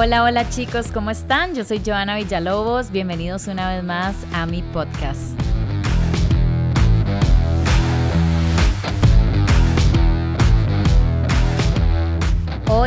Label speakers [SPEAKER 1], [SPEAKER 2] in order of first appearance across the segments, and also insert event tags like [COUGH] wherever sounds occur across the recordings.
[SPEAKER 1] Hola, hola chicos, ¿cómo están? Yo soy Joana Villalobos, bienvenidos una vez más a mi podcast.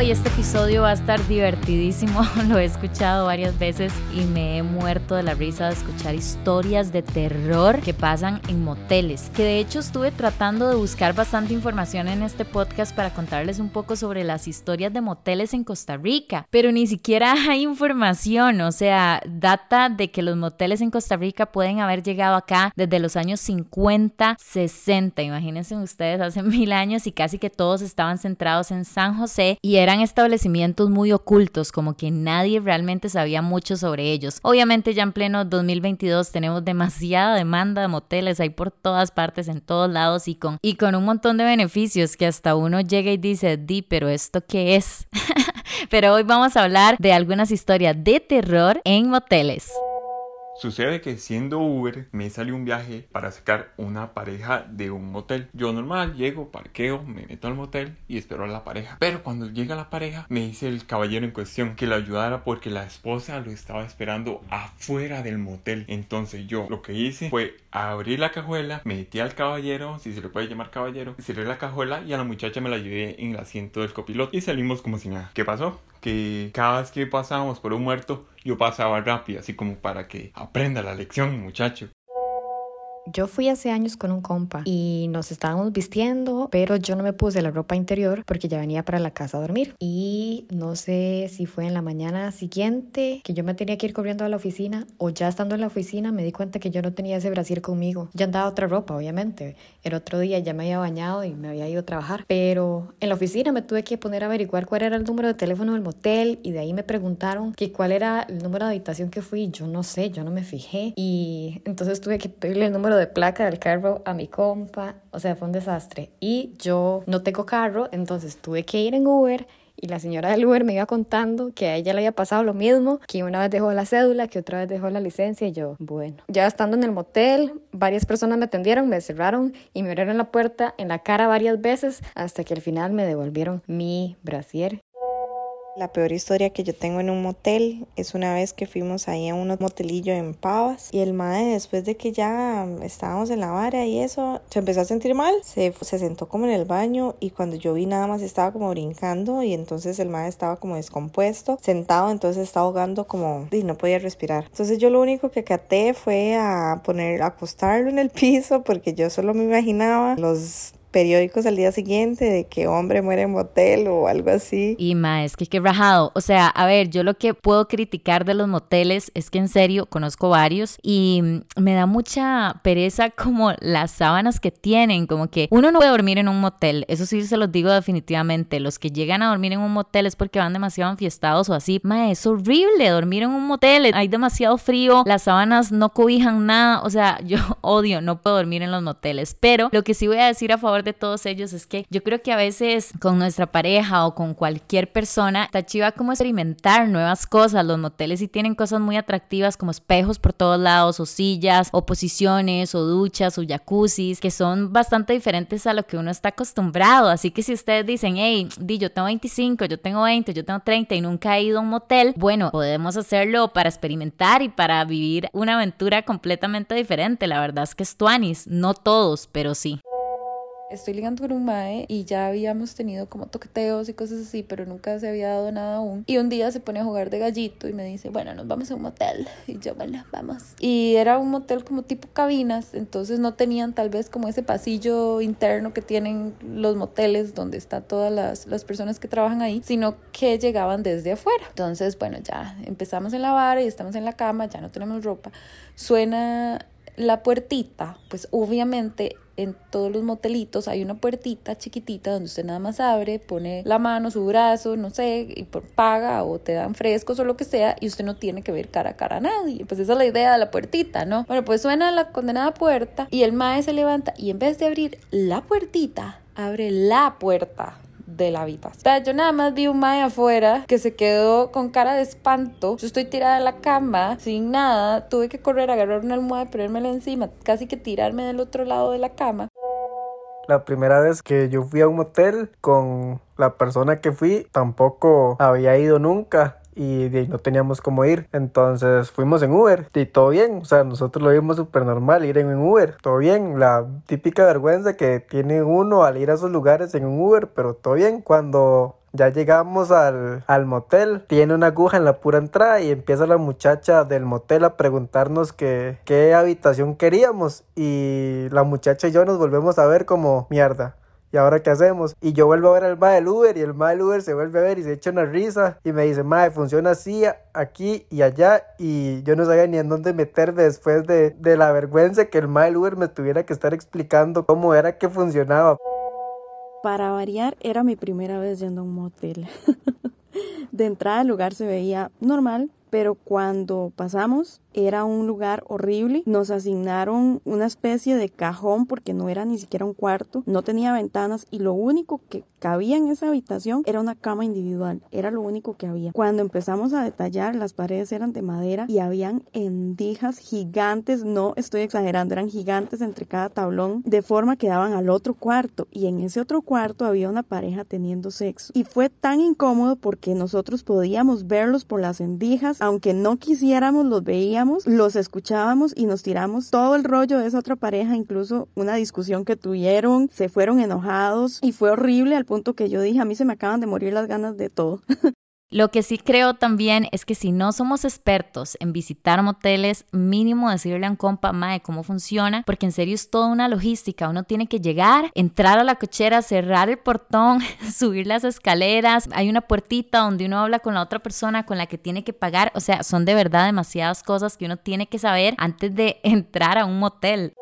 [SPEAKER 1] Hoy este episodio va a estar divertidísimo, [LAUGHS] lo he escuchado varias veces y me he muerto de la risa de escuchar historias de terror que pasan en moteles, que de hecho estuve tratando de buscar bastante información en este podcast para contarles un poco sobre las historias de moteles en Costa Rica, pero ni siquiera [LAUGHS] hay información, o sea, data de que los moteles en Costa Rica pueden haber llegado acá desde los años 50, 60, imagínense ustedes hace [LAUGHS] mil años y casi que todos estaban centrados en San José y eran establecimientos muy ocultos, como que nadie realmente sabía mucho sobre ellos. Obviamente ya en pleno 2022 tenemos demasiada demanda de moteles, hay por todas partes, en todos lados y con, y con un montón de beneficios que hasta uno llega y dice, di, pero ¿esto qué es? [LAUGHS] pero hoy vamos a hablar de algunas historias de terror en moteles.
[SPEAKER 2] Sucede que siendo Uber me salió un viaje para sacar una pareja de un motel. Yo normal llego, parqueo, me meto al motel y espero a la pareja. Pero cuando llega la pareja me dice el caballero en cuestión que la ayudara porque la esposa lo estaba esperando afuera del motel. Entonces yo lo que hice fue abrir la cajuela, metí al caballero, si se le puede llamar caballero, cerré la cajuela y a la muchacha me la llevé en el asiento del copiloto y salimos como si nada. ¿Qué pasó? Que cada vez que pasábamos por un muerto yo pasaba rápido, así como para que aprenda la lección, muchacho.
[SPEAKER 3] Yo fui hace años con un compa y nos estábamos vistiendo, pero yo no me puse la ropa interior porque ya venía para la casa a dormir. Y no sé si fue en la mañana siguiente que yo me tenía que ir corriendo a la oficina o ya estando en la oficina me di cuenta que yo no tenía ese brasier conmigo. Ya andaba otra ropa, obviamente. El otro día ya me había bañado y me había ido a trabajar, pero en la oficina me tuve que poner a averiguar cuál era el número de teléfono del motel y de ahí me preguntaron que cuál era el número de habitación que fui. Yo no sé, yo no me fijé y entonces tuve que pedirle el número de placa del carro a mi compa, o sea, fue un desastre. Y yo no tengo carro, entonces tuve que ir en Uber y la señora del Uber me iba contando que a ella le había pasado lo mismo, que una vez dejó la cédula, que otra vez dejó la licencia y yo, bueno, ya estando en el motel, varias personas me atendieron, me cerraron y me abrieron la puerta en la cara varias veces hasta que al final me devolvieron mi brasier
[SPEAKER 4] la peor historia que yo tengo en un motel es una vez que fuimos ahí a un motelillo en Pavas y el mae después de que ya estábamos en la vara y eso se empezó a sentir mal, se, se sentó como en el baño y cuando yo vi nada más estaba como brincando y entonces el mae estaba como descompuesto, sentado, entonces estaba ahogando como y no podía respirar. Entonces yo lo único que caté fue a poner, a acostarlo en el [LAUGHS] piso porque yo solo me imaginaba los periódicos al día siguiente de que hombre muere en motel o algo así.
[SPEAKER 1] Y ma, es que qué rajado. O sea, a ver, yo lo que puedo criticar de los moteles es que en serio conozco varios y me da mucha pereza [LAUGHS] como las sábanas que tienen, como que uno no puede dormir en un motel, eso sí se los digo definitivamente, los que llegan a dormir en un motel es porque van demasiado enfiestados o así, ma, es horrible dormir en un motel, hay demasiado frío, las sábanas no cobijan nada, o sea, [LAUGHS] yo odio, no puedo dormir en los moteles, pero lo que sí voy a decir a favor de todos ellos es que yo creo que a veces con nuestra pareja o con cualquier persona está chiva como experimentar nuevas cosas. Los moteles sí tienen cosas muy atractivas como espejos por todos lados o sillas o posiciones o duchas o jacuzzis que son bastante diferentes a lo que uno está acostumbrado. Así que si ustedes dicen, hey, di, yo tengo 25, yo tengo 20, yo tengo 30 y nunca he ido a un motel, bueno, podemos hacerlo para experimentar y para vivir una aventura completamente diferente. La verdad es que es tuanis, no todos, pero sí
[SPEAKER 5] estoy ligando con un mae y ya habíamos tenido como toqueteos y cosas así, pero nunca se había dado nada aún. Y un día se pone a jugar de gallito y me dice, bueno, nos vamos a un motel. Y yo, bueno, vamos. Y era un motel como tipo cabinas, entonces no tenían tal vez como ese pasillo interno que tienen los moteles donde están todas las, las personas que trabajan ahí, sino que llegaban desde afuera. Entonces, bueno, ya empezamos en la vara y estamos en la cama, ya no tenemos ropa. Suena la puertita, pues obviamente en todos los motelitos hay una puertita chiquitita donde usted nada más abre, pone la mano, su brazo, no sé, y paga o te dan frescos o lo que sea y usted no tiene que ver cara a cara a nadie. Pues esa es la idea de la puertita, ¿no? Bueno, pues suena la condenada puerta y el mae se levanta y en vez de abrir la puertita, abre la puerta de la habitación. yo nada más vi un mae afuera que se quedó con cara de espanto. Yo estoy tirada en la cama sin nada. Tuve que correr, agarrar una almohada, ponérmela encima, casi que tirarme del otro lado de la cama.
[SPEAKER 6] La primera vez que yo fui a un motel con la persona que fui tampoco había ido nunca y no teníamos cómo ir. Entonces fuimos en Uber y todo bien. O sea, nosotros lo vimos súper normal ir en Uber. Todo bien. La típica vergüenza que tiene uno al ir a esos lugares en un Uber, pero todo bien. Cuando ya llegamos al, al, motel, tiene una aguja en la pura entrada y empieza la muchacha del motel a preguntarnos que, qué habitación queríamos y la muchacha y yo nos volvemos a ver como mierda. ¿Y ahora qué hacemos? Y yo vuelvo a ver al ma del Uber y el ma del Uber se vuelve a ver y se echa una risa y me dice, ma, funciona así, aquí y allá. Y yo no sabía ni en dónde meterme después de, de la vergüenza que el ma del Uber me tuviera que estar explicando cómo era que funcionaba.
[SPEAKER 7] Para variar, era mi primera vez yendo a un motel. [LAUGHS] de entrada el lugar se veía normal, pero cuando pasamos era un lugar horrible. Nos asignaron una especie de cajón porque no era ni siquiera un cuarto, no tenía ventanas y lo único que cabía en esa habitación era una cama individual, era lo único que había. Cuando empezamos a detallar, las paredes eran de madera y habían endijas gigantes, no estoy exagerando, eran gigantes entre cada tablón, de forma que daban al otro cuarto y en ese otro cuarto había una pareja teniendo sexo. Y fue tan incómodo porque nosotros podíamos verlos por las endijas, aunque no quisiéramos los veíamos los escuchábamos y nos tiramos todo el rollo de esa otra pareja, incluso una discusión que tuvieron, se fueron enojados y fue horrible al punto que yo dije, a mí se me acaban de morir las ganas de todo. [LAUGHS]
[SPEAKER 1] Lo que sí creo también es que si no somos expertos en visitar moteles, mínimo decirle a un compa, mae, cómo funciona, porque en serio es toda una logística. Uno tiene que llegar, entrar a la cochera, cerrar el portón, [LAUGHS] subir las escaleras. Hay una puertita donde uno habla con la otra persona con la que tiene que pagar. O sea, son de verdad demasiadas cosas que uno tiene que saber antes de [LAUGHS] entrar a un motel.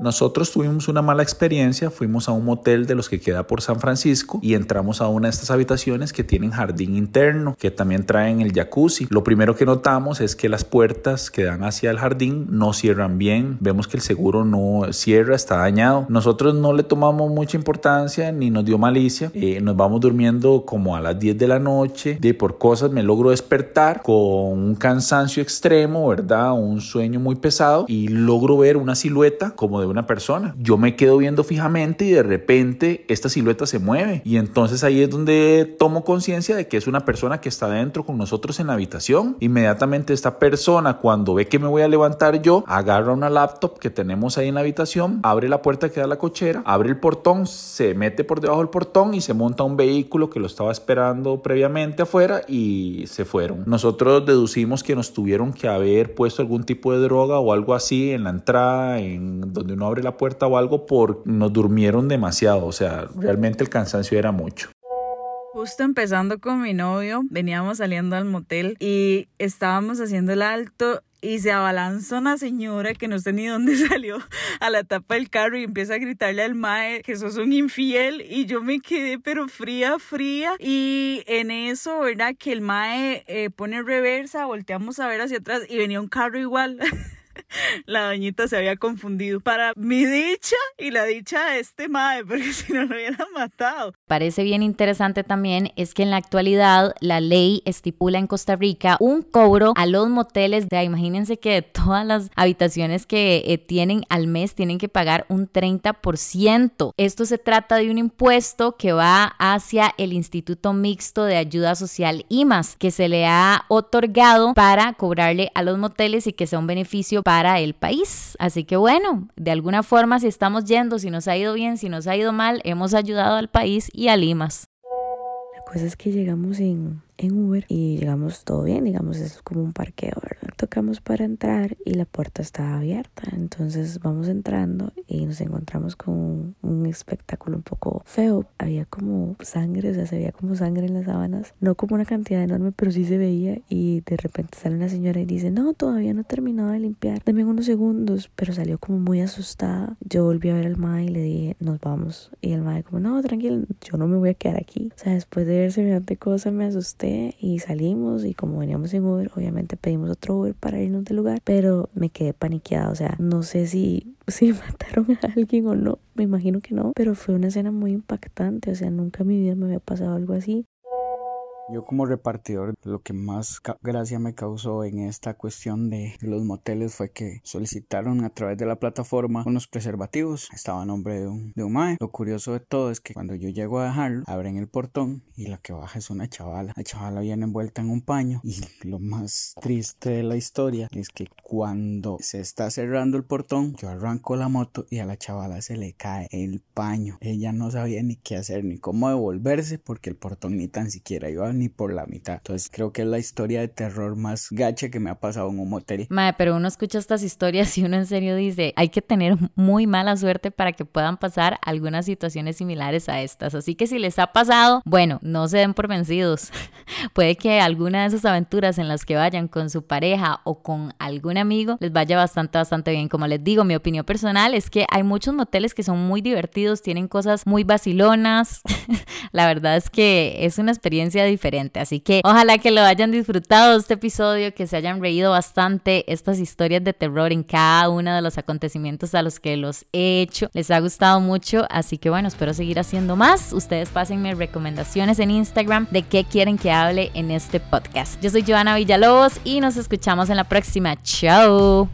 [SPEAKER 8] Nosotros tuvimos una mala experiencia, fuimos a un motel de los que queda por San Francisco y entramos a una de estas habitaciones que tienen jardín interno, que también traen el jacuzzi. Lo primero que notamos es que las puertas que dan hacia el jardín no cierran bien. Vemos que el seguro no cierra, está dañado. Nosotros no le tomamos mucha importancia ni nos dio malicia. Eh, nos vamos durmiendo como a las 10 de la noche. De por cosas me logro despertar con un cansancio extremo, ¿verdad? Un sueño muy pesado y logro ver una silueta como de una persona. Yo me quedo viendo fijamente y de repente esta silueta se mueve y entonces ahí es donde tomo conciencia de que es una persona que está dentro con nosotros en la habitación. Inmediatamente esta persona cuando ve que me voy a levantar yo, agarra una laptop que tenemos ahí en la habitación, abre la puerta que da la cochera, abre el portón, se mete por debajo del portón y se monta un vehículo que lo estaba esperando previamente afuera y se fueron. Nosotros deducimos que nos tuvieron que haber puesto algún tipo de droga o algo así en la entrada, en donde no abre la puerta o algo por nos durmieron demasiado, o sea, realmente el cansancio era mucho.
[SPEAKER 9] Justo empezando con mi novio, veníamos saliendo al motel y estábamos haciendo el alto y se abalanza una señora que no sé ni dónde [LAUGHS] salió a la tapa del carro y empieza a gritarle al mae que sos un infiel y yo me quedé pero fría, fría y en eso, ¿verdad? Que el mae eh, pone reversa, volteamos a ver hacia atrás y venía un carro igual. [LAUGHS] [LAUGHS] la doñita se había confundido. Para mi dicha y la dicha de este mae, porque [LAUGHS] si no lo hubieran matado.
[SPEAKER 1] Parece bien interesante también es que en la actualidad la ley estipula en Costa Rica un cobro a los moteles de, imagínense que de todas las habitaciones que eh, tienen al mes tienen que pagar un 30%. Esto se trata de un impuesto que va hacia el Instituto Mixto de Ayuda Social IMAS, que se le ha otorgado para cobrarle a los moteles y que sea un beneficio para el país. Así que bueno, de alguna forma si estamos yendo, si nos ha ido bien, si nos ha ido mal, hemos ayudado al país y a Limas.
[SPEAKER 7] La cosa es que llegamos en en Uber y llegamos todo bien, digamos, es como un parqueo, ¿verdad? Tocamos para entrar y la puerta estaba abierta, entonces vamos entrando y nos encontramos con un espectáculo un poco feo, había como sangre, o sea, se veía como sangre en las sábanas, no como una cantidad enorme, pero sí se veía. Y de repente sale una señora y dice, no, todavía no he terminado de limpiar, dame unos segundos, pero salió como muy asustada, yo volví a ver al mae y le dije, nos vamos, y el mae como, no, tranquilo, yo no me voy a quedar aquí, o sea, después de ver semejante cosa me asusté y salimos y como veníamos en Uber, obviamente pedimos otro Uber para irnos del lugar, pero me quedé paniqueada, o sea, no sé si, [LAUGHS] si mataron a alguien o no, me imagino que no, pero fue una escena muy impactante, o sea, nunca en mi vida me había pasado algo así.
[SPEAKER 10] Yo como repartidor, lo que más gracia me causó en esta cuestión de los moteles fue que solicitaron a través de la plataforma unos preservativos. Estaba a nombre de un, de un mae. Lo curioso de todo es que cuando yo llego a dejarlo, abren el portón y la que baja es una chavala. La chavala viene envuelta en un paño y lo más triste de la historia es que cuando se está cerrando el portón, yo arranco la moto y a la chavala se le cae el paño. Ella no sabía ni qué hacer ni cómo devolverse porque el portón ni tan siquiera iba ni por la mitad. Entonces creo que es la historia de terror más gacha que me ha pasado en un motel.
[SPEAKER 1] Mae, pero uno escucha estas historias y uno en serio dice, hay que tener muy mala suerte para que puedan pasar algunas situaciones similares a estas. Así que si les ha pasado, bueno, no se den por vencidos. [LAUGHS] Puede que alguna de esas aventuras en las que vayan con su pareja o con algún amigo les vaya bastante, bastante bien. Como les digo, mi opinión personal es que hay muchos moteles que son muy divertidos, tienen cosas muy vacilonas. [LAUGHS] la verdad es que es una experiencia diferente. Así que ojalá que lo hayan disfrutado este episodio, que se hayan reído bastante estas historias de terror en cada uno de los acontecimientos a los que los he hecho. Les ha gustado mucho, así que bueno, espero seguir haciendo más. Ustedes pásenme recomendaciones en Instagram de qué quieren que hable en este podcast. Yo soy Joana Villalobos y nos escuchamos en la próxima. Chao.